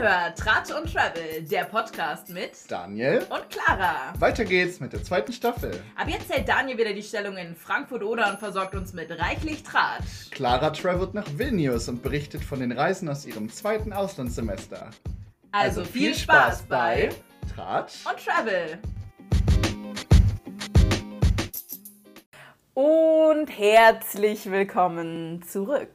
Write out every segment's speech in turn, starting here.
hört Tratsch und Travel, der Podcast mit Daniel und Clara. Weiter geht's mit der zweiten Staffel. Ab jetzt hält Daniel wieder die Stellung in Frankfurt-Oder und versorgt uns mit reichlich Tratsch. Clara travelt nach Vilnius und berichtet von den Reisen aus ihrem zweiten Auslandssemester. Also, viel Spaß bei Tratsch und Travel. Und herzlich willkommen zurück.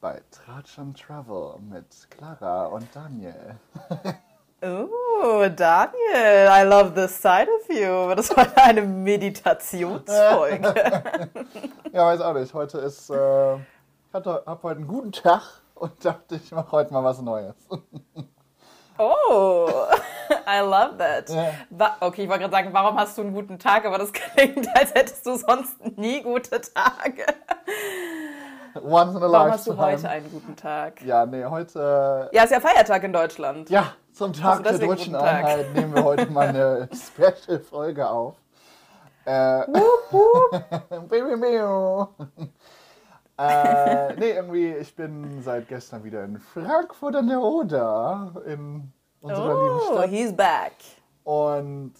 Bei Tratsch und Travel mit Clara und Daniel. Oh, Daniel, I love this side of you. Das war eine Meditationsfolge. Ja, weiß auch nicht. Heute ist, äh, ich hatte, hab heute einen guten Tag und dachte, ich mache heute mal was Neues. oh, I love that. Ja. Okay, ich wollte gerade sagen, warum hast du einen guten Tag, aber das klingt, als hättest du sonst nie gute Tage. Once in a Warum hast du heute einen guten Tag? Ja, nee, heute. Ja, ist ja Feiertag in Deutschland. Ja, zum Tag der deutschen. Einheit nehmen wir heute mal eine Special-Folge auf. Äh, Baby Mio. äh, nee, irgendwie, ich bin seit gestern wieder in Frankfurt an der Oder, in unserer lieben Oh, Stadt. he's back. Und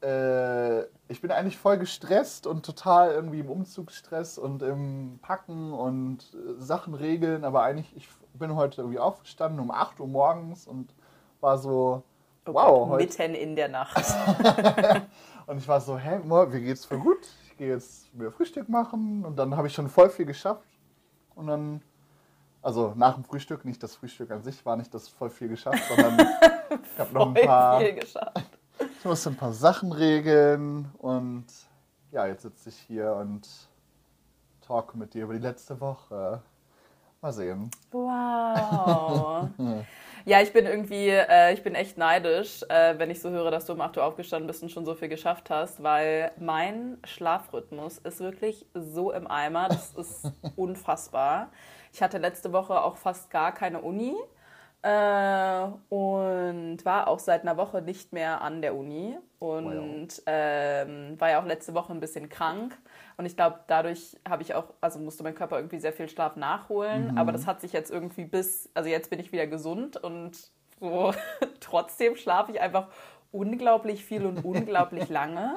äh, ich bin eigentlich voll gestresst und total irgendwie im Umzugsstress und im Packen und äh, Sachen regeln. Aber eigentlich, ich bin heute irgendwie aufgestanden um 8 Uhr morgens und war so, Oh wow, Gott, mitten in der Nacht. Und ich war so, hä, mir geht's voll gut. Ich gehe jetzt mir Frühstück machen und dann habe ich schon voll viel geschafft. Und dann, also nach dem Frühstück, nicht das Frühstück an sich war nicht das voll viel geschafft, sondern ich habe noch ein paar, viel geschafft. Ich musste ein paar Sachen regeln und ja, jetzt sitze ich hier und talk mit dir über die letzte Woche. Mal sehen. Wow. Ja, ich bin irgendwie, äh, ich bin echt neidisch, äh, wenn ich so höre, dass du um 8 Uhr aufgestanden bist und schon so viel geschafft hast, weil mein Schlafrhythmus ist wirklich so im Eimer. Das ist unfassbar. Ich hatte letzte Woche auch fast gar keine Uni äh, und war auch seit einer Woche nicht mehr an der Uni und ähm, war ja auch letzte Woche ein bisschen krank. Und ich glaube, dadurch habe ich auch, also musste mein Körper irgendwie sehr viel Schlaf nachholen. Aber das hat sich jetzt irgendwie bis, also jetzt bin ich wieder gesund und so trotzdem schlafe ich einfach unglaublich viel und unglaublich lange.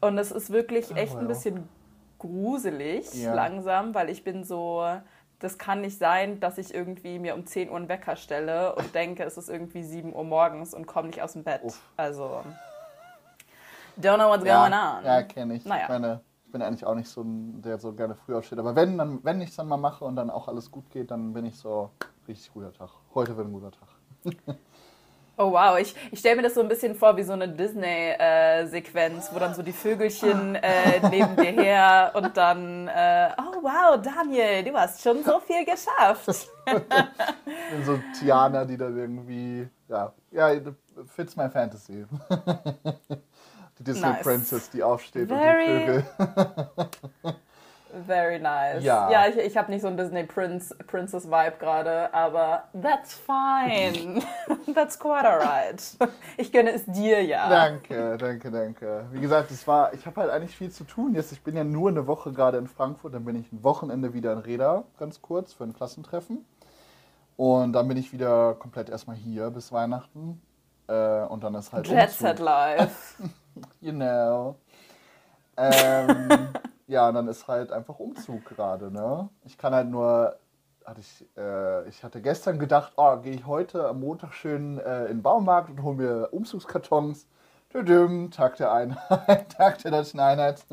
Und es ist wirklich echt ein wow. bisschen gruselig Ja. langsam, weil ich bin so, das kann nicht sein, dass ich irgendwie mir um 10 Uhr einen Wecker stelle und denke, es ist irgendwie 7 Uhr morgens und komme nicht aus dem Bett. Uff. Also, don't know what's Ja, going on. ja kenne ich. Naja. Ich meine, ich bin eigentlich auch nicht so ein, der so gerne früh aufsteht. Aber wenn, dann, wenn ich es dann mal mache und dann auch alles gut geht, dann bin ich so richtig guter Tag. Heute wird ein guter Tag. Oh wow, ich, ich stelle mir das so ein bisschen vor wie so eine Disney-Sequenz, wo dann so die Vögelchen äh, neben dir her und dann, äh, oh wow, Daniel, du hast schon so viel geschafft. So Tiana, die dann irgendwie, ja, ja, fits my fantasy. Die Disney Nice. Princess, die aufsteht Very- und die Vögel. Very nice. Ja. ja ich, ich habe nicht so einen Disney Prince, Princess Vibe gerade, aber that's fine. that's quite alright. Ich gönne es dir ja. Danke, danke, danke. Wie gesagt, es war, ich habe halt eigentlich viel zu tun jetzt. Ich bin ja nur eine Woche gerade in Frankfurt, dann bin ich ein Wochenende wieder in Reda, ganz kurz, für ein Klassentreffen. Und dann bin ich wieder komplett erstmal hier bis Weihnachten. Äh, und dann ist halt Jet. Set Life. You know. Ähm, ja, und dann ist halt einfach Umzug gerade, ne? Ich kann halt nur, hatte ich, äh, ich hatte gestern gedacht, oh, gehe ich heute am Montag schön äh, in den Baumarkt und hole mir Umzugskartons. Tüdüm, Tag der Einheit, Tag der deutschen Einheit.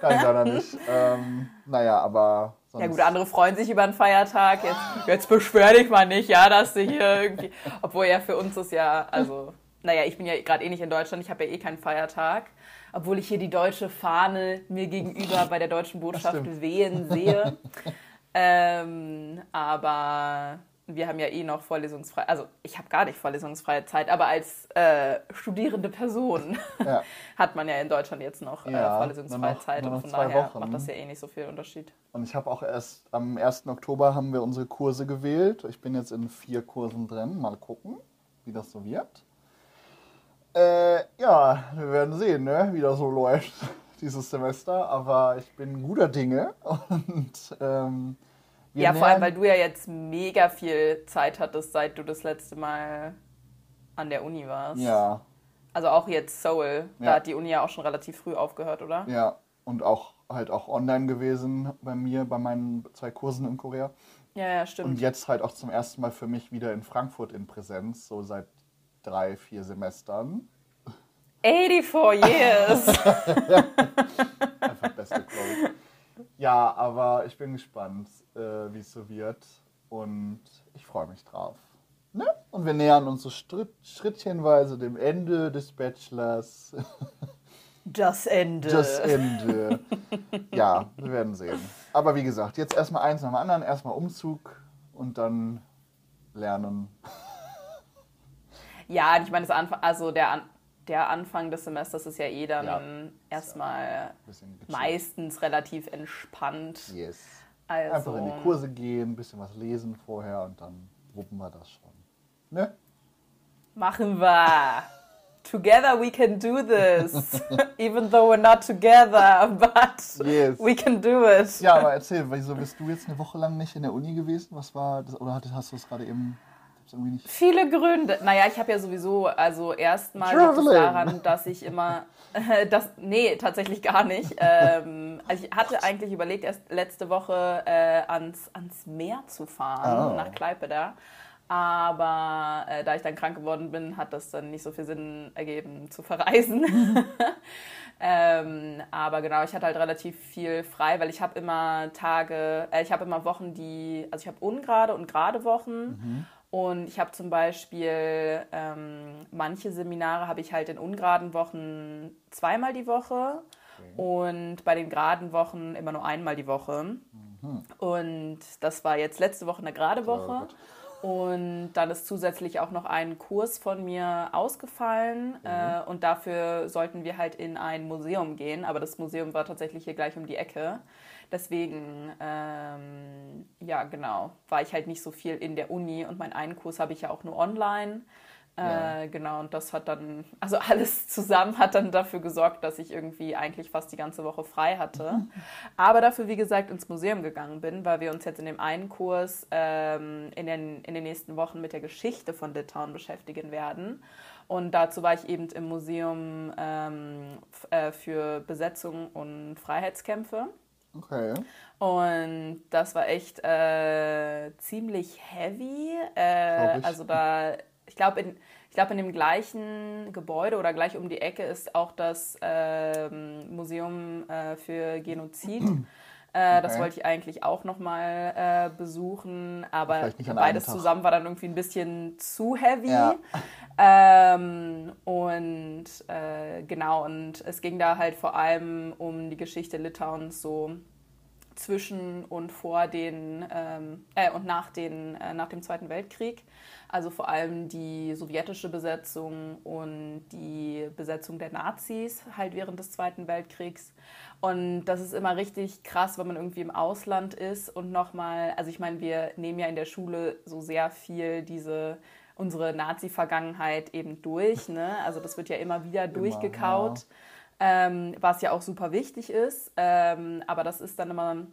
kann ich leider nicht. Ähm, naja, aber sonst. Ja gut, andere freuen sich über einen Feiertag. Jetzt, jetzt beschwer dich mal nicht, ja, dass du hier irgendwie. Obwohl ja für uns ist ja, also, naja, ich bin ja gerade eh nicht in Deutschland, ich habe ja eh keinen Feiertag. Obwohl ich hier die deutsche Fahne mir gegenüber bei der deutschen Botschaft wehen sehe. ähm, aber wir haben ja eh noch vorlesungsfrei, also ich habe gar nicht vorlesungsfreie Zeit, aber als äh, studierende Person Ja. hat man ja in Deutschland jetzt noch äh, vorlesungsfreie noch- Zeit und von daher Wochen. macht das ja eh nicht so viel Unterschied. Und ich habe auch erst am 1. Oktober haben wir unsere Kurse gewählt. Ich bin jetzt in vier Kursen drin. Mal gucken, wie das so wird. Äh, ja, wir werden sehen, ne, wie das so läuft dieses Semester. Aber ich bin guter Dinge und ähm, ja, vor allem, weil du ja jetzt mega viel Zeit hattest, seit du das letzte Mal an der Uni warst. Ja, Also auch jetzt Seoul. Da Ja. hat die Uni ja auch schon relativ früh aufgehört, oder? ja. Und auch halt auch online gewesen bei mir, bei meinen zwei Kursen in Korea. Ja, ja, stimmt. Und jetzt halt auch zum ersten Mal für mich wieder in Frankfurt in Präsenz, so seit drei, vier Semestern. 84 years. Einfach beste Quote. Ja, aber ich bin gespannt, äh, wie es so wird. Und ich freue mich drauf. Ne? Und wir nähern uns so Schritt, schrittchenweise dem Ende des Bachelors. Das Ende. Das Ende. Ja, wir werden sehen. Aber wie gesagt, jetzt erstmal eins nach dem anderen. Erstmal Umzug und dann lernen. Ja, ich meine, das Anfang, also der, An der Anfang des Semesters ist ja eh dann Ja. erstmal meistens relativ entspannt. Yes. Also, Einfach in die Kurse gehen, ein bisschen was lesen vorher und dann wuppen wir das schon. Ne? Machen wir. Together we can do this. Even though we're not together, but Yes. we can do it. Ja, aber erzähl, wieso bist du jetzt eine Woche lang nicht in der Uni gewesen? Was war das? Oder hast du es gerade eben irgendwie nicht? Viele Gründe. Naja, ich habe ja sowieso, also erstmal daran, dass ich immer, das, nee, tatsächlich gar nicht. Ähm, also ich hatte eigentlich überlegt, erst letzte Woche äh, ans, ans Meer zu fahren, Oh. nach Klaipeda. Aber äh, da ich dann krank geworden bin, hat das dann nicht so viel Sinn ergeben zu verreisen. ähm, aber genau, ich hatte halt relativ viel frei, weil ich habe immer Tage, äh, ich habe immer Wochen, die, also ich habe ungerade und gerade Wochen. Und ich habe zum Beispiel ähm, manche Seminare habe ich halt in ungeraden Wochen zweimal die Woche und bei den geraden Wochen immer nur einmal die Woche. Und das war jetzt letzte Woche eine gerade Woche. Gott. Und dann ist zusätzlich auch noch ein Kurs von mir ausgefallen. Äh, und dafür sollten wir halt in ein Museum gehen. Aber das Museum war tatsächlich hier gleich um die Ecke. Deswegen, ähm, ja, genau, war ich halt nicht so viel in der Uni. Und meinen einen Kurs habe ich ja auch nur online. Ja. Äh, genau, und das hat dann, also alles zusammen hat dann dafür gesorgt, dass ich irgendwie eigentlich fast die ganze Woche frei hatte. Aber dafür, wie gesagt, ins Museum gegangen bin, weil wir uns jetzt in dem einen Kurs ähm, in, den, in den nächsten Wochen mit der Geschichte von Litauen beschäftigen werden. Und dazu war ich eben im Museum ähm, äh, für Besetzung und Freiheitskämpfe. Okay. Und das war echt äh, ziemlich heavy. Äh, ich. also da, ich glaube, in, ich glaub, in dem gleichen Gebäude oder gleich um die Ecke ist auch das ähm, Museum äh, für Genozid. Äh, Das Okay. wollte ich eigentlich auch nochmal äh, besuchen, aber beides zusammen war dann irgendwie ein bisschen zu heavy. Ja. Ähm, und äh, genau, und es ging da halt vor allem um die Geschichte Litauens so zwischen und vor den ähm, äh, und nach, den, äh, nach dem Zweiten Weltkrieg. Also vor allem die sowjetische Besetzung und die Besetzung der Nazis halt während des Zweiten Weltkriegs. Und das ist immer richtig krass, wenn man irgendwie im Ausland ist und nochmal, also ich meine, wir nehmen ja in der Schule so sehr viel diese unsere Nazi-Vergangenheit eben durch. Ne? Also das wird ja immer wieder durchgekaut ähm, was ja auch super wichtig ist. Ähm, aber das ist dann immer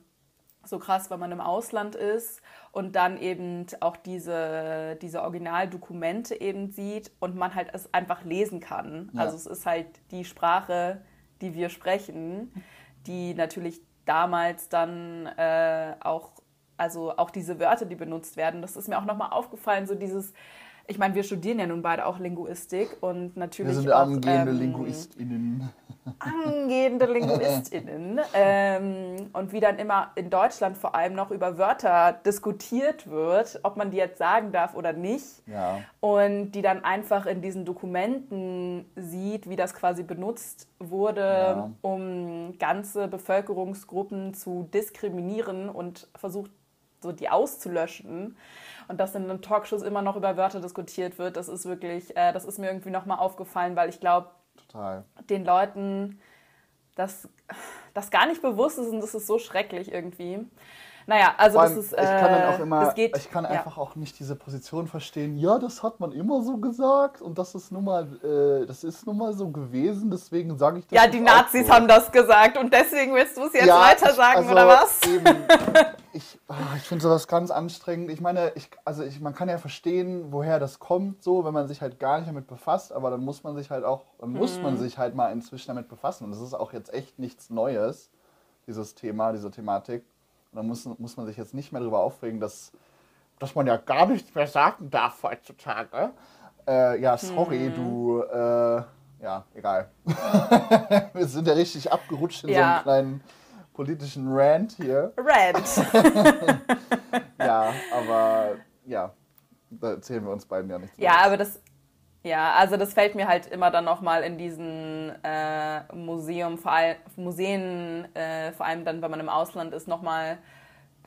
so krass, wenn man im Ausland ist und dann eben auch diese, diese Originaldokumente eben sieht und man halt es einfach lesen kann. Ja. Also es ist halt die Sprache, die wir sprechen, die natürlich damals dann äh, auch, also auch diese Wörter, die benutzt werden, das ist mir auch nochmal aufgefallen, so dieses, ich meine, wir studieren ja nun beide auch Linguistik und natürlich Wir sind auch, angehende ähm, LinguistInnen. angehende LinguistInnen ähm, und wie dann immer in Deutschland vor allem noch über Wörter diskutiert wird, ob man die jetzt sagen darf oder nicht. Ja. Und die dann einfach in diesen Dokumenten sieht, wie das quasi benutzt wurde, Ja. um ganze Bevölkerungsgruppen zu diskriminieren und versucht, so die auszulöschen. Und dass in den Talkshows immer noch über Wörter diskutiert wird, das ist wirklich, äh, das ist mir irgendwie nochmal aufgefallen, weil ich glaube, den Leuten das, das gar nicht bewusst ist und das ist so schrecklich irgendwie. Naja, also das ist. ich kann dann auch äh, immer, das geht, ich kann ja. einfach auch nicht diese Position verstehen. Ja, das hat man immer so gesagt und das ist nun mal, äh, das ist nun mal so gewesen. Deswegen sage ich das. Ja, die auch Nazis so. haben das gesagt und deswegen willst du es jetzt Ja, weiter sagen also oder was? Eben, ich, Ah, ich finde sowas ganz anstrengend. Ich meine, ich, also ich, man kann ja verstehen, woher das kommt, so, wenn man sich halt gar nicht damit befasst, aber dann muss man sich halt auch, dann mhm. muss man sich halt mal inzwischen damit befassen. Und das ist auch jetzt echt nichts Neues, dieses Thema, diese Thematik. Dann muss, muss man sich jetzt nicht mehr darüber aufregen, dass, dass man ja gar nichts mehr sagen darf heutzutage. Äh, ja, sorry, mhm. du, äh, ja, egal. Wir sind ja richtig abgerutscht in ja. so einem kleinen politischen Rant hier. Rant. ja, aber ja, da erzählen wir uns beiden ja nichts. Ja, aber das, ja, also das fällt mir halt immer dann nochmal in diesen äh, Museum, vor all, Museen, äh, vor allem dann, wenn man im Ausland ist, nochmal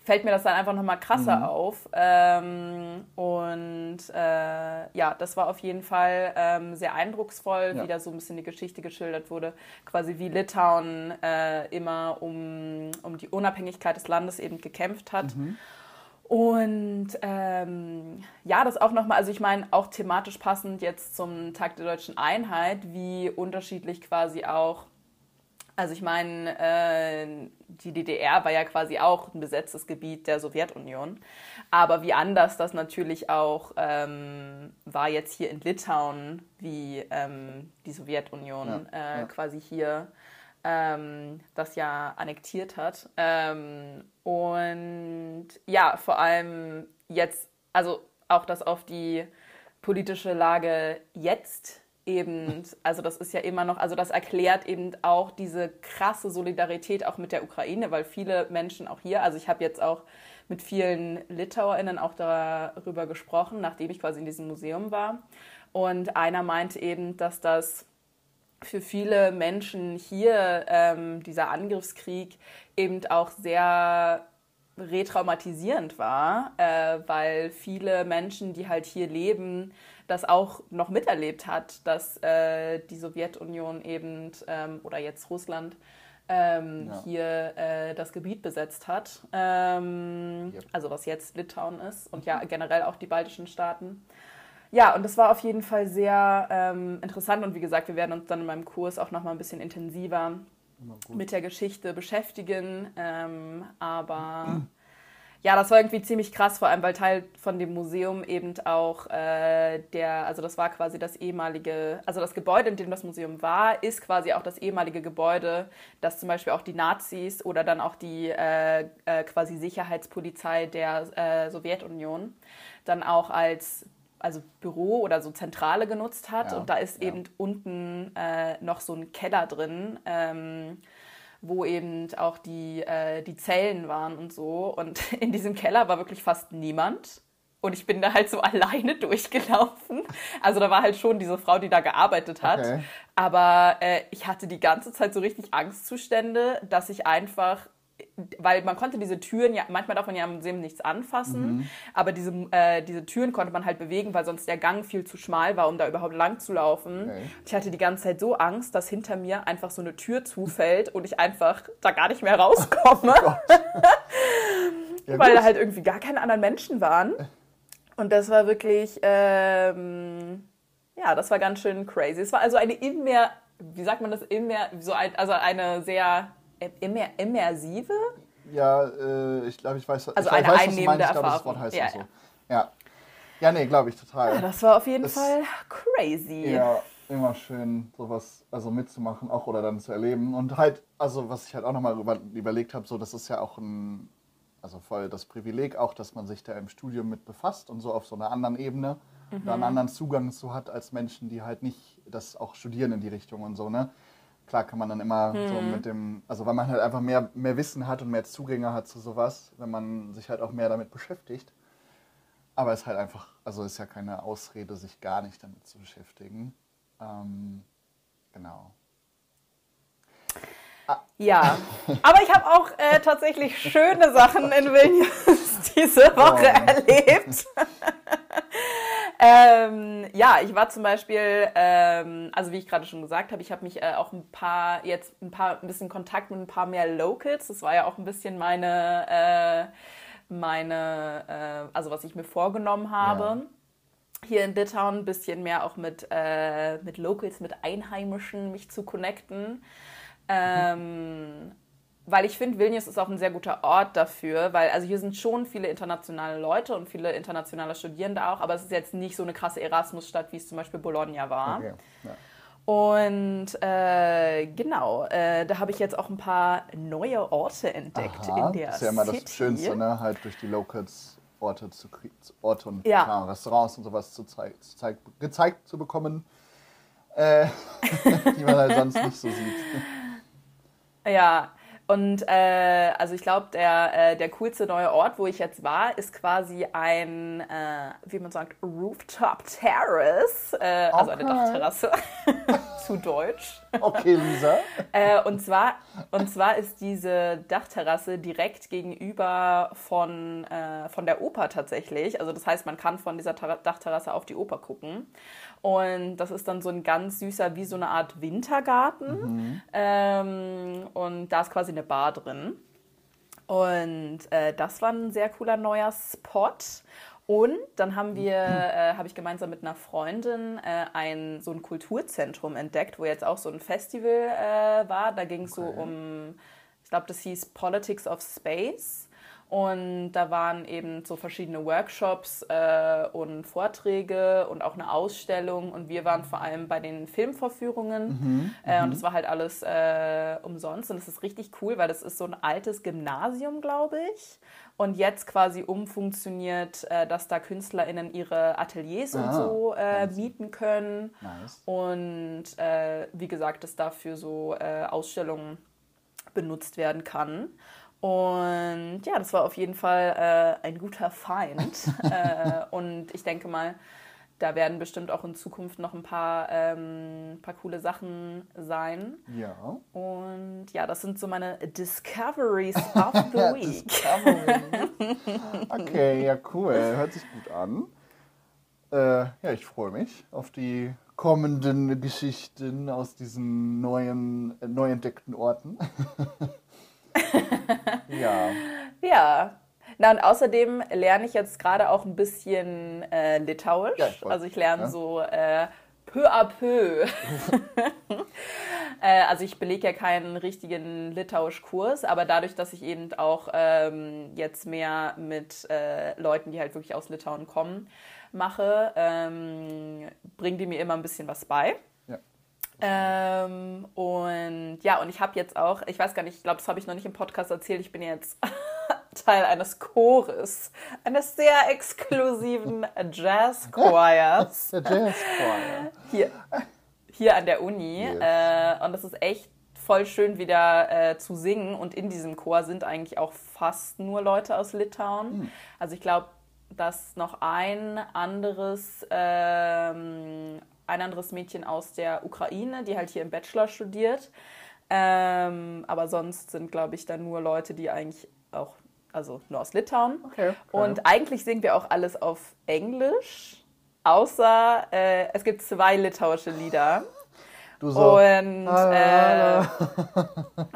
fällt mir das dann einfach nochmal krasser mhm. auf. Ähm, und äh, ja, das war auf jeden Fall ähm, sehr eindrucksvoll, ja. wie da so ein bisschen die Geschichte geschildert wurde, quasi wie Litauen äh, immer um, um die Unabhängigkeit des Landes eben gekämpft hat. Mhm. Und ähm, ja, das auch nochmal, also ich meine, auch thematisch passend jetzt zum Tag der deutschen Einheit, wie unterschiedlich quasi auch also ich meine, äh, die DDR war ja quasi auch ein besetztes Gebiet der Sowjetunion. Aber wie anders das natürlich auch ähm, war jetzt hier in Litauen, wie ähm, die Sowjetunion ja, äh, ja. quasi hier ähm, das ja annektiert hat. Ähm, und ja, vor allem jetzt, also auch das auf die politische Lage jetzt eben, also das ist ja immer noch, also das erklärt eben auch diese krasse Solidarität auch mit der Ukraine, weil viele Menschen auch hier, also ich habe jetzt auch mit vielen LitauerInnen auch darüber gesprochen, nachdem ich quasi in diesem Museum war. Und einer meinte eben, dass das für viele Menschen hier ähm, dieser Angriffskrieg eben auch sehr retraumatisierend war, äh, weil viele Menschen, die halt hier leben, das auch noch miterlebt hat, dass äh, die Sowjetunion eben ähm, oder jetzt Russland ähm, ja. hier äh, das Gebiet besetzt hat. Ähm, yep. Also was jetzt Litauen ist und ja generell auch die baltischen Staaten. Ja, und das war auf jeden Fall sehr ähm, interessant und wie gesagt, wir werden uns dann in meinem Kurs auch noch mal ein bisschen intensiver mit der Geschichte beschäftigen. Ähm, aber ja, das war irgendwie ziemlich krass, vor allem weil Teil von dem Museum eben auch äh, der, also das war quasi das ehemalige, also das Gebäude, in dem das Museum war, ist quasi auch das ehemalige Gebäude, das zum Beispiel auch die Nazis oder dann auch die äh, äh, quasi Sicherheitspolizei der äh, Sowjetunion dann auch als also Büro oder so Zentrale genutzt hat. Ja, und da ist ja. eben unten äh, noch so ein Keller drin. Ähm, wo eben auch die, äh, die Zellen waren und so. Und in diesem Keller war wirklich fast niemand. Und ich bin da halt so alleine durchgelaufen. Also da war halt schon diese Frau, die da gearbeitet hat. Okay. Aber äh, ich hatte die ganze Zeit so richtig Angstzustände, dass ich einfach weil man konnte diese Türen ja, manchmal darf man ja am Museum nichts anfassen, mhm. aber diese, äh, diese Türen konnte man halt bewegen, weil sonst der Gang viel zu schmal war, um da überhaupt lang zu laufen. Okay. Ich hatte die ganze Zeit so Angst, dass hinter mir einfach so eine Tür zufällt und ich einfach da gar nicht mehr rauskomme. Oh ja, weil da halt irgendwie gar keine anderen Menschen waren. Und das war wirklich, ähm, ja, das war ganz schön crazy. Es war also eine immer, wie sagt man das, immer, so ein, also eine sehr Immer, immersive? Ja, äh, ich glaube, ich weiß, also ich eine weiß, einnehmende was du meinst. Ich glaube, das Wort heißt ja, so. Ja. ja, nee, glaube ich total. Ja, das war auf jeden das, Fall crazy. Ja, immer schön, sowas also mitzumachen auch oder dann zu erleben. Und halt, also was ich halt auch nochmal über, überlegt habe, so das ist ja auch ein, also voll das Privileg auch, dass man sich da im Studium mit befasst und so auf so einer anderen Ebene mhm. da einen anderen Zugang zu hat als Menschen, die halt nicht das auch studieren in die Richtung und so, ne? Klar kann man dann immer hm. so mit dem, also weil man halt einfach mehr, mehr Wissen hat und mehr Zugänge hat zu sowas, wenn man sich halt auch mehr damit beschäftigt. Aber es ist halt einfach, also ist ja keine Ausrede, sich gar nicht damit zu beschäftigen. Ähm, genau. Ah. Ja, aber ich habe auch äh, tatsächlich schöne Sachen in Vilnius diese Woche oh. erlebt. Ähm, ja, ich war zum Beispiel, ähm, also wie ich gerade schon gesagt habe, ich habe mich äh, auch ein paar, jetzt ein paar, ein bisschen Kontakt mit ein paar mehr Locals. Das war ja auch ein bisschen meine, äh, meine, äh, also was ich mir vorgenommen habe. Ja hier in Litauen ein bisschen mehr auch mit, äh, mit Locals, mit Einheimischen mich zu connecten. Ähm, weil ich finde, Vilnius ist auch ein sehr guter Ort dafür, weil also hier sind schon viele internationale Leute und viele internationale Studierende auch, aber es ist jetzt nicht so eine krasse Erasmus-Stadt, wie es zum Beispiel Bologna war. Okay. Ja. Und äh, genau, äh, da habe ich jetzt auch ein paar neue Orte entdeckt Aha, in der Das ist ja immer City. das Schönste, ne? halt durch die Locals Orte, zu, Orte und Ja. ja, Restaurants und sowas zu zu zeig gezeigt zu bekommen, äh, die man halt sonst nicht so sieht. Ja, und äh, also ich glaube, der, äh, der coolste neue Ort, wo ich jetzt war, ist quasi ein, äh, wie man sagt, Rooftop Terrace, äh, also eine Okay. Dachterrasse, zu Deutsch. Okay, Lisa. Äh, und, zwar, und zwar ist diese Dachterrasse direkt gegenüber von, äh, von der Oper tatsächlich. Also das heißt, man kann von dieser Ter Dachterrasse auf die Oper gucken. Und das ist dann so ein ganz süßer, wie so eine Art Wintergarten. Ähm, und da ist quasi eine Bar drin. Und äh, das war ein sehr cooler neuer Spot. Und dann haben wir, äh, habe ich gemeinsam mit einer Freundin äh, ein so ein Kulturzentrum entdeckt, wo jetzt auch so ein Festival äh, war. Da ging es so Okay. um, ich glaube, das hieß Politics of Space. Und da waren eben so verschiedene Workshops äh, und Vorträge und auch eine Ausstellung. Und wir waren vor allem bei den Filmvorführungen. Äh, und das war halt alles äh, umsonst. Und das ist richtig cool, weil das ist so ein altes Gymnasium, glaube ich. Und jetzt quasi umfunktioniert, äh, dass da KünstlerInnen ihre Ateliers und Ah, so äh, fancy. mieten können. Nice. Und äh, wie gesagt, dass dafür so Ausstellungen benutzt werden kann. Und ja, das war auf jeden Fall äh, ein guter Feind. äh, und ich denke mal, da werden bestimmt auch in Zukunft noch ein paar, ähm, paar coole Sachen sein. Ja. Und ja, das sind so meine Discoveries of the Week. Discovery. Okay, ja, cool. Hört sich gut an. Äh, ja, ich freue mich auf die kommenden Geschichten aus diesen neuen, äh, neu entdeckten Orten. ja. Ja. Na und außerdem lerne ich jetzt gerade auch ein bisschen äh, Litauisch. Ja, ich also ich lerne ja. so äh, peu à peu. äh, also ich belege ja keinen richtigen Litauisch-Kurs, aber dadurch, dass ich eben auch ähm, jetzt mehr mit äh, Leuten, die halt wirklich aus Litauen kommen, mache, ähm, bringen die mir immer ein bisschen was bei. Ähm, und ja, und ich habe jetzt auch, ich weiß gar nicht, ich glaube, das habe ich noch nicht im Podcast erzählt, ich bin jetzt Teil eines Chores, eines sehr exklusiven Jazz-Choirs Der Jazz Choir. hier, hier an der Uni. Yes. Äh, und das ist echt voll schön wieder äh, zu singen. Und in diesem Chor sind eigentlich auch fast nur Leute aus Litauen. Also ich glaube, dass noch ein anderes, ähm, ein anderes Mädchen aus der Ukraine, die halt hier im Bachelor studiert. Ähm, aber sonst sind, glaube ich, dann nur Leute, die eigentlich auch, also nur aus Litauen. Okay, okay. Und eigentlich singen wir auch alles auf Englisch, außer äh, es gibt zwei litauische Lieder. Du so. Und la, äh,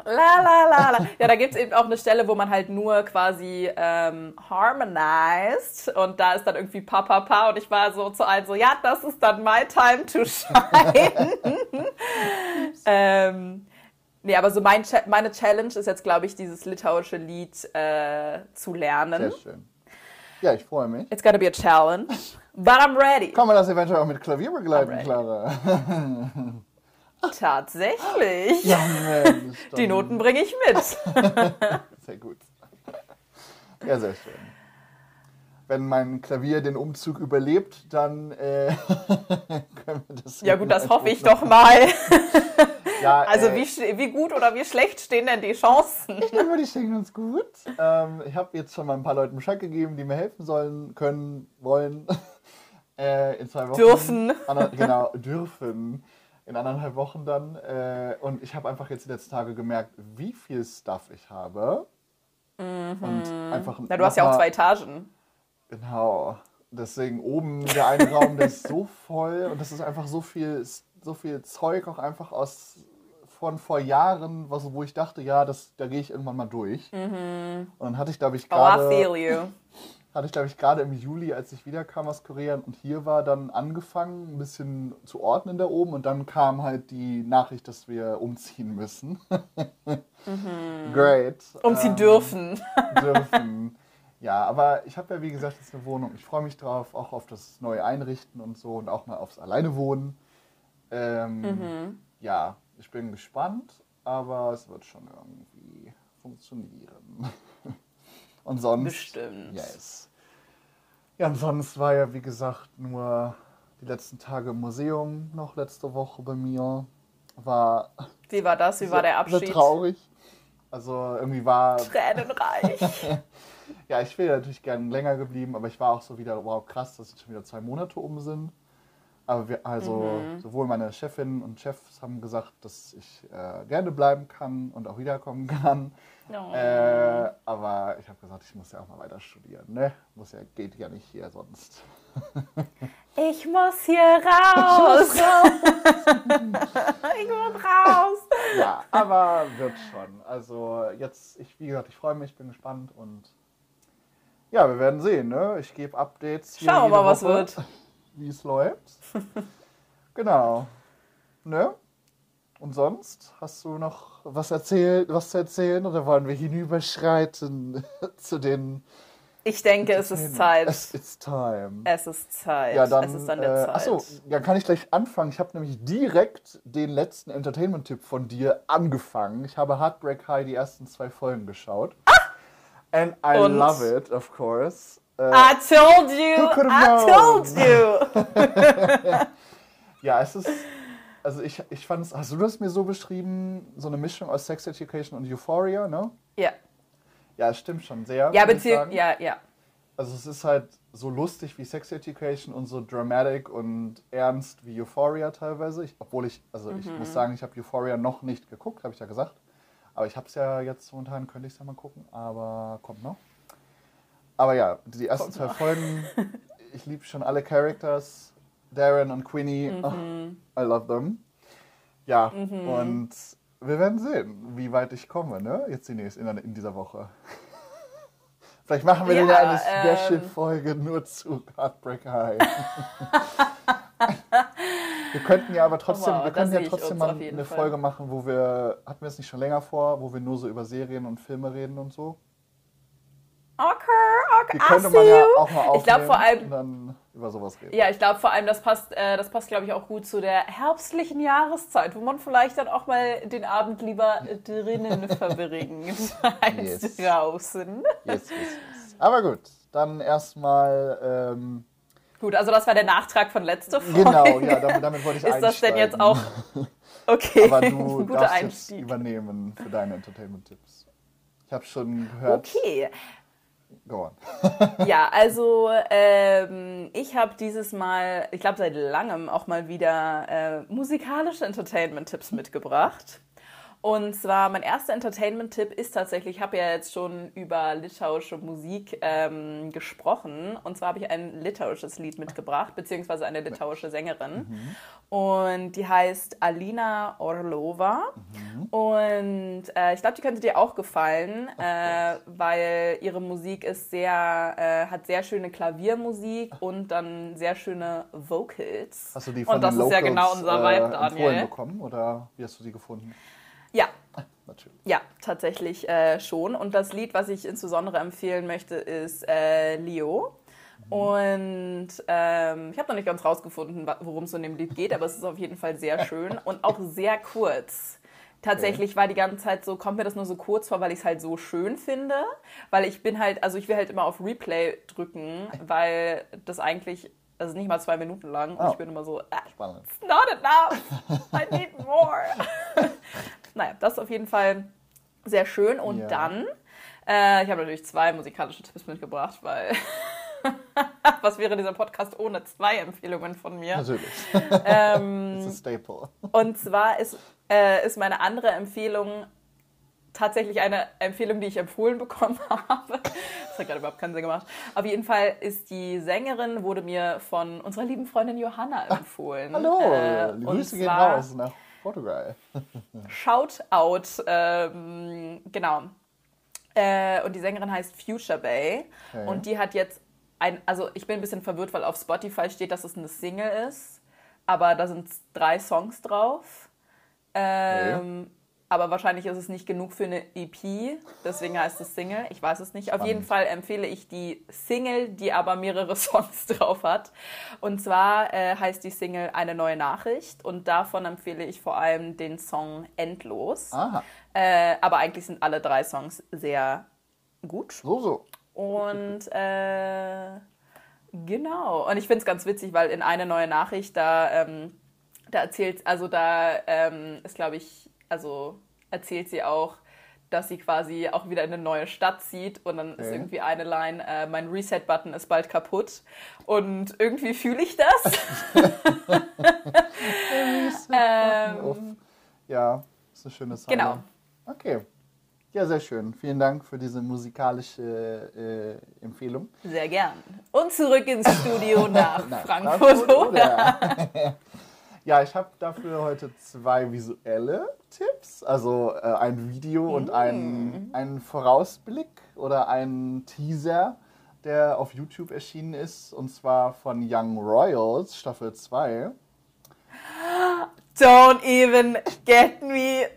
la, la la la. Ja, da gibt es eben auch eine Stelle, wo man halt nur quasi ähm, harmonized und da ist dann irgendwie pa pa pa und ich war so zu allen so, ja, das ist dann my time to shine. ähm, nee, aber so mein, meine Challenge ist jetzt, glaube ich, dieses litauische Lied äh, zu lernen. Sehr schön. Ja, ich freue mich. It's gonna be a challenge, but I'm ready. Kann man das eventuell auch mit Klavier begleiten. Clara? Tatsächlich. Ja, Mensch. Die Noten bringe ich mit. Sehr gut. Ja, sehr schön. Wenn mein Klavier den Umzug überlebt, dann äh, können wir das. Ja gut, das hoffe ich doch mal. Ja, Also äh, wie, wie gut oder wie schlecht stehen denn die Chancen? Ich denke, die stehen ganz gut. Ähm, ich habe jetzt schon mal ein paar Leuten Bescheid gegeben, die mir helfen sollen, können, wollen. Äh, in zwei Wochen. Dürfen. Genau, dürfen. In anderthalb Wochen dann. Äh, und ich habe einfach jetzt die letzten Tage gemerkt, wie viel Stuff ich habe. Und einfach. Na, du hast ja auch zwei Etagen. Genau. Deswegen oben der eine Raum, der ist so voll und das ist einfach so viel, so viel Zeug auch einfach aus von vor Jahren, was, wo ich dachte, ja, das, da gehe ich irgendwann mal durch. Und dann hatte ich, glaube ich, Oh, I gerade feel you. Hatte ich, glaube ich, gerade im Juli, als ich wiederkam aus Korea und hier war, dann angefangen, ein bisschen zu ordnen da oben und dann kam halt die Nachricht, dass wir umziehen müssen. Great. Umziehen Ähm, dürfen. dürfen. Ja, aber ich habe ja, wie gesagt, jetzt eine Wohnung. Ich freue mich drauf, auch auf das neue Einrichten und so und auch mal aufs Alleine-Wohnen. Ähm, Mhm. Ja, ich bin gespannt, aber es wird schon irgendwie funktionieren. und sonst. Bestimmt. Yes. Ja, und sonst war ja, wie gesagt, nur die letzten Tage im Museum noch letzte Woche bei mir. War Wie war das? Wie war der Abschied? traurig. Also irgendwie war Tränenreich. ja, ich wäre natürlich gern länger geblieben, aber ich war auch so wieder, wow, krass, dass jetzt schon wieder zwei Monate um sind. Aber wir, also Mhm. sowohl meine Chefin und Chefs haben gesagt, dass ich äh, gerne bleiben kann und auch wiederkommen kann. Oh. Äh, aber ich habe gesagt, ich muss ja auch mal weiter studieren, ne? Muss ja, geht ja nicht hier sonst. Ich muss hier raus. ich muss raus. Ja, aber wird schon. Also jetzt, ich, wie gesagt, ich freue mich, bin gespannt und ja, wir werden sehen, ne? Ich gebe Updates. Schauen wir mal, was Woche, wird. Wie es läuft. genau. Ne? Und sonst? Hast du noch was erzählt, was zu erzählen oder wollen wir hinüberschreiten zu den Ich denke, es ist Zeit. Es ist time. Es ist Zeit. Ja, dann, es ist an der äh, Zeit. Achso, ja, kann ich gleich anfangen. Ich habe nämlich direkt den letzten Entertainment-Tipp von dir angefangen. Ich habe Heartbreak High die ersten zwei Folgen geschaut. And I Und? love it, of course. Äh, I told you. I known? told you. ja, es ist. Also ich, ich fand es, hast du das mir so beschrieben, so eine Mischung aus Sex Education und Euphoria, ne? ja. Ja, es stimmt schon sehr. Ja, ich beziehungsweise, ja, ja. Also es ist halt so lustig wie Sex Education und so dramatic und ernst wie Euphoria teilweise. Ich, obwohl ich, also ich Mhm. muss sagen, ich habe Euphoria noch nicht geguckt, habe ich ja gesagt. Aber ich habe es ja jetzt momentan, könnte ich es ja mal gucken, aber kommt noch. Aber ja, die ersten Kommt zwei noch. Folgen, ich liebe schon alle Characters. Darren und Queenie, Mhm. oh, I love them. Ja, und wir werden sehen, wie weit ich komme, ne? Jetzt die nächste, in, in dieser Woche. Vielleicht machen wir Ja, ja, eine ähm, Special-Folge nur zu Heartbreak High. wir könnten ja aber trotzdem, Wow, wir da könnten ja trotzdem mal eine Fall. Folge machen, wo wir, hatten wir es nicht schon länger vor, wo wir nur so über Serien und Filme reden und so. Okay, Die könnte man ja auch mal aufnehmen Ich glaube vor allem, und dann über sowas reden. Ja, ich glaube vor allem, das passt, äh, das passt, glaube ich, auch gut zu der herbstlichen Jahreszeit, wo man vielleicht dann auch mal den Abend lieber drinnen verbringt als Yes. draußen. Yes, yes, yes. Aber gut, dann erstmal, ähm, Gut, also das war der Nachtrag von letzter Folge. genau, ja, damit, damit wollte ich Ist das denn jetzt einsteigen. auch okay? Aber du guter darfst jetzt Einstieg. übernehmen für deine Entertainment-Tipps. Ich habe schon gehört. Okay, Go on. ja, also ähm, ich habe dieses Mal, ich glaube seit langem auch mal wieder äh, musikalische Entertainment-Tipps mitgebracht. Und zwar mein erster Entertainment-Tipp ist tatsächlich, ich habe ja jetzt schon über litauische Musik ähm, gesprochen. Und zwar habe ich ein litauisches Lied mitgebracht, beziehungsweise eine litauische Sängerin. Und die heißt Alina Orlova. Und äh, ich glaube, die könnte dir auch gefallen, äh, weil ihre Musik ist sehr, äh, hat sehr schöne Klaviermusik und dann sehr schöne Vocals. Hast du die von und das den ist ja Locals, genau unser Vibe, äh, empfohlen Daniel. bekommen oder wie hast du die gefunden? Ja, Natürlich. Ja, tatsächlich äh, schon. Und das Lied, was ich insbesondere empfehlen möchte, ist äh, Leo. Und ähm, ich habe noch nicht ganz rausgefunden, worum es in dem Lied geht, aber es ist auf jeden Fall sehr schön und auch sehr kurz. Tatsächlich war die ganze Zeit so, kommt mir das nur so kurz vor, weil ich es halt so schön finde. Weil ich bin halt, also ich will halt immer auf Replay drücken, weil das eigentlich, das ist nicht mal zwei Minuten lang. Und Oh. ich bin immer so, ah. It's not enough. I need more. naja, das ist auf jeden Fall sehr schön. Und Ja. dann, äh, ich habe natürlich zwei musikalische Tipps mitgebracht, weil was wäre dieser Podcast ohne zwei Empfehlungen von mir? Natürlich. Ähm, Das ist Staple. und zwar ist, äh, ist meine andere Empfehlung tatsächlich eine Empfehlung, die ich empfohlen bekommen habe. Das hat gerade überhaupt keinen Sinn gemacht. Auf jeden Fall ist die Sängerin, wurde mir von unserer lieben Freundin Johanna empfohlen. Hallo, Äh, Grüße gehen raus nach Portugal. Shoutout, ähm, genau. Äh, und die Sängerin heißt Future Bay. Okay. Und die hat jetzt ein, also ich bin ein bisschen verwirrt, weil auf Spotify steht, dass es eine Single ist, aber da sind drei Songs drauf. Ähm, aber wahrscheinlich ist es nicht genug für eine EP, deswegen heißt es Single. Ich weiß es nicht. Auf jeden Fall empfehle ich die Single, die aber mehrere Songs drauf hat. Und zwar äh, heißt die Single Eine neue Nachricht und davon empfehle ich vor allem den Song Endlos. Aha. Äh, aber eigentlich sind alle drei Songs sehr gut. So, so. Und äh, genau. Und ich finde es ganz witzig, weil in eine neue Nachricht, da, ähm, da erzählt, also da ähm, ist, glaube ich, also erzählt sie auch, dass sie quasi auch wieder in eine neue Stadt zieht und dann ist irgendwie eine Line, äh, mein Reset-Button ist bald kaputt und irgendwie fühle ich das. ähm. Ja, ist eine schöne Sache. genau. Okay. Ja, sehr schön. Vielen Dank für diese musikalische äh, Empfehlung. Sehr gern. Und zurück ins Studio nach Nach Frankfurt, oder? oder? ja, ich habe dafür heute zwei visuelle Tipps. Also äh, ein Video und Mm. ein, einen Vorausblick oder einen Teaser, der auf YouTube erschienen ist. Und zwar von Young Royals, Staffel 2. Don't even get me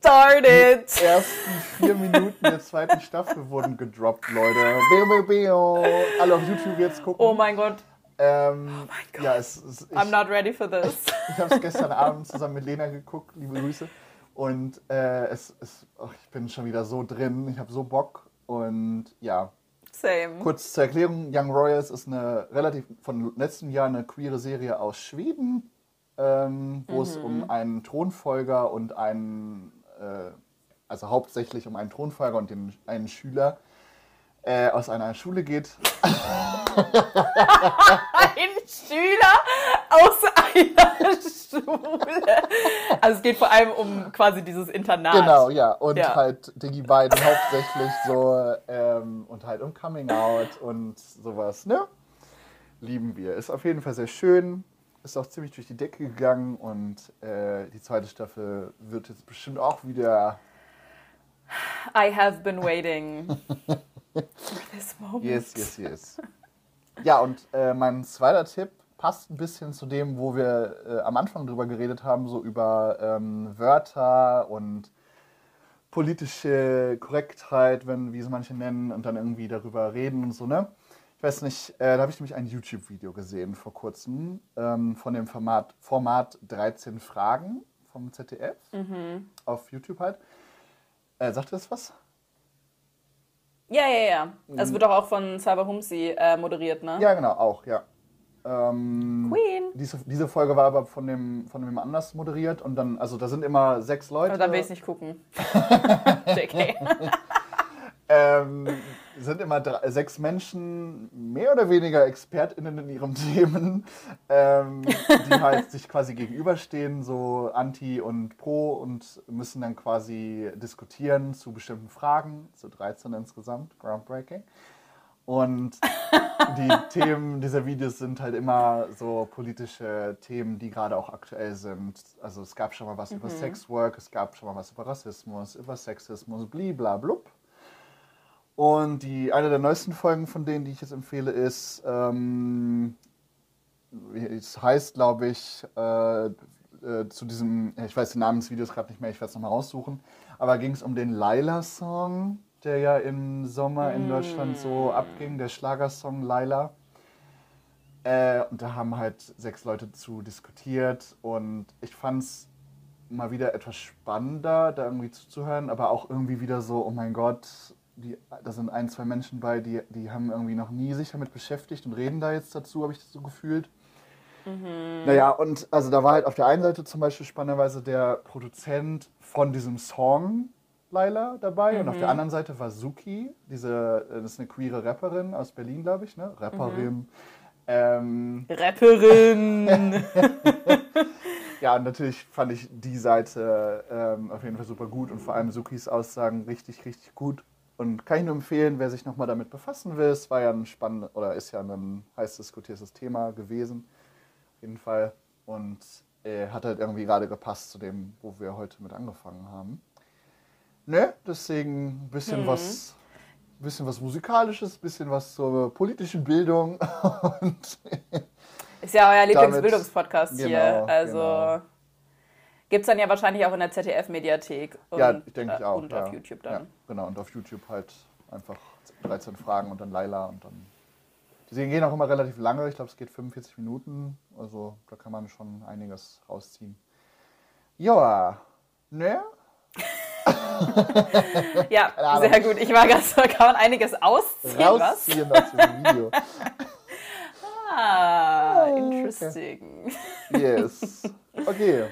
started. Die ersten vier Minuten der zweiten Staffel wurden gedroppt, Leute. Beo, beo, beo. Alle auf YouTube jetzt gucken. Oh mein Gott, ähm, Gott. Ja, es, es, ich, I'm not ready for this. Ich habe es gestern Abend zusammen mit Lena geguckt, liebe Grüße. Und äh, es, es, ach, ich bin schon wieder so drin, ich habe so Bock. Und ja, Same. kurz zur Erklärung: Young Royals ist eine relativ von letztem Jahr eine queere Serie aus Schweden, ähm, wo es um einen Thronfolger und einen, äh, also hauptsächlich um einen Thronfolger und den, einen Schüler äh, aus einer Schule geht. Ein Schüler aus einer Schule. Also es geht vor allem um quasi dieses Internat. Genau, ja. Und Ja. halt die beiden hauptsächlich so ähm, und halt um Coming Out und sowas, ne? Lieben wir. Ist auf jeden Fall sehr schön. Ist auch ziemlich durch die Decke gegangen und äh, die zweite Staffel wird jetzt bestimmt auch wieder. I have been waiting. Yes, yes, yes. Ja, und äh, mein zweiter Tipp passt ein bisschen zu dem, wo wir äh, am Anfang drüber geredet haben, so über ähm, Wörter und politische Korrektheit, wenn, wie es manche nennen, und dann irgendwie darüber reden und so, ne? Ich weiß nicht, äh, da habe ich nämlich ein YouTube-Video gesehen vor kurzem ähm, von dem Format, Format 13 Fragen vom ZDF auf YouTube halt. Äh, sagt ihr das was? Ja, ja, ja. Es wird doch auch von Cyber Humsi äh, moderiert, ne? Ja, genau, auch, ja. Ähm, Queen. Diese, diese Folge war aber von dem, von dem anders moderiert und dann, also da sind immer sechs Leute. Aber dann will ich nicht gucken. JK. ähm, sind immer drei, sechs Menschen, mehr oder weniger ExpertInnen in ihren Themen, ähm, die halt sich quasi gegenüberstehen, so Anti und Pro und müssen dann quasi diskutieren zu bestimmten Fragen, zu 13 insgesamt, groundbreaking. Und die Themen dieser Videos sind halt immer so politische Themen, die gerade auch aktuell sind. Also es gab schon mal was über Sexwork, es gab schon mal was über Rassismus, über Sexismus, bliblablub. Und die, eine der neuesten Folgen von denen, die ich jetzt empfehle, ist, ähm, es heißt, glaube ich, äh, äh, zu diesem, ich weiß den Namen des Videos gerade nicht mehr, ich werde es nochmal raussuchen, aber ging es um den Laila-Song, der ja im Sommer in Deutschland so abging, der Schlagersong Laila. Äh, und da haben halt sechs Leute zu diskutiert und ich fand es mal wieder etwas spannender, da irgendwie zuzuhören, aber auch irgendwie wieder so, oh mein Gott, die, da sind ein, zwei Menschen bei, die, die haben irgendwie noch nie sich damit beschäftigt und reden da jetzt dazu, habe ich das so gefühlt. Naja, und also da war halt auf der einen Seite zum Beispiel spannenderweise der Produzent von diesem Song Laila dabei und auf der anderen Seite war Suki, diese, äh, das ist eine queere Rapperin aus Berlin, glaube ich, ne? Rapperin. Ähm, Rapperin. Ja, und natürlich fand ich die Seite ähm, auf jeden Fall super gut und vor allem Sukis Aussagen richtig, richtig gut. Und kann ich nur empfehlen, wer sich nochmal damit befassen will. Es war ja ein spannendes oder ist ja ein heiß diskutiertes Thema gewesen. Auf jeden Fall. Und äh, hat halt irgendwie gerade gepasst zu dem, wo wir heute mit angefangen haben. Ne? Deswegen ein bisschen was. ein bisschen was Musikalisches, ein bisschen was zur politischen Bildung. Ist ja euer Lieblingsbildungspodcast hier. Genau, Also genau. Gibt es dann ja wahrscheinlich auch in der ZDF-Mediathek. ja, ich denke ich äh, auch. Und ja. auf YouTube dann. Ja, genau, und auf YouTube halt einfach 13 Fragen und dann Laila und dann. Die gehen auch immer relativ lange, ich glaube, es geht 45 Minuten. Also da kann man schon einiges rausziehen. Ja, ne? Ja, sehr gut. Ich war ganz so, kann man einiges ausziehen, was? Rausziehen aus diesem Video. Ah, okay. interesting. Yes. Okay.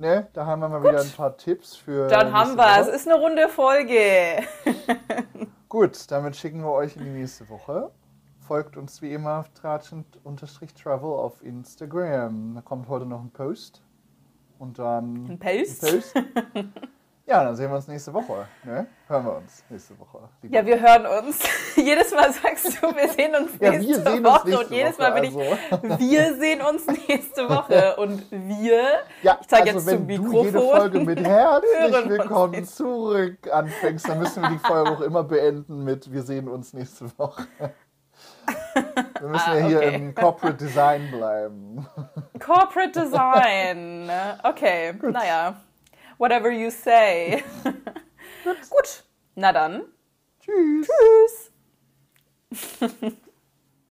Ne, da haben wir mal wieder ein paar Tipps für. Dann haben wir es. Ist eine runde Folge. Gut, damit schicken wir euch in die nächste Woche. Folgt uns wie immer auf tratschend-travel auf Instagram. Da kommt heute noch ein Post. Und dann. Ein Post? Ein Post. Ja, dann sehen wir uns nächste Woche. Ne? Hören wir uns nächste Woche. Ja, wir hören uns. jedes Mal sagst du, wir sehen uns Ja, nächste wir sehen Woche. uns nächste und jedes Woche, Mal bin ich, also. wir sehen uns nächste Woche. Und wir, Ja, ich zeige also jetzt wenn zum du jede Mikrofon. Folge mit herzlich willkommen zurück anfängst, dann müssen wir die Folge auch immer beenden mit wir sehen uns nächste Woche. Wir müssen Ah, ja hier okay. im Corporate Design bleiben. Corporate Design. Okay, naja. Whatever you say. Gut. Na dann. Tschüss. Tschüss.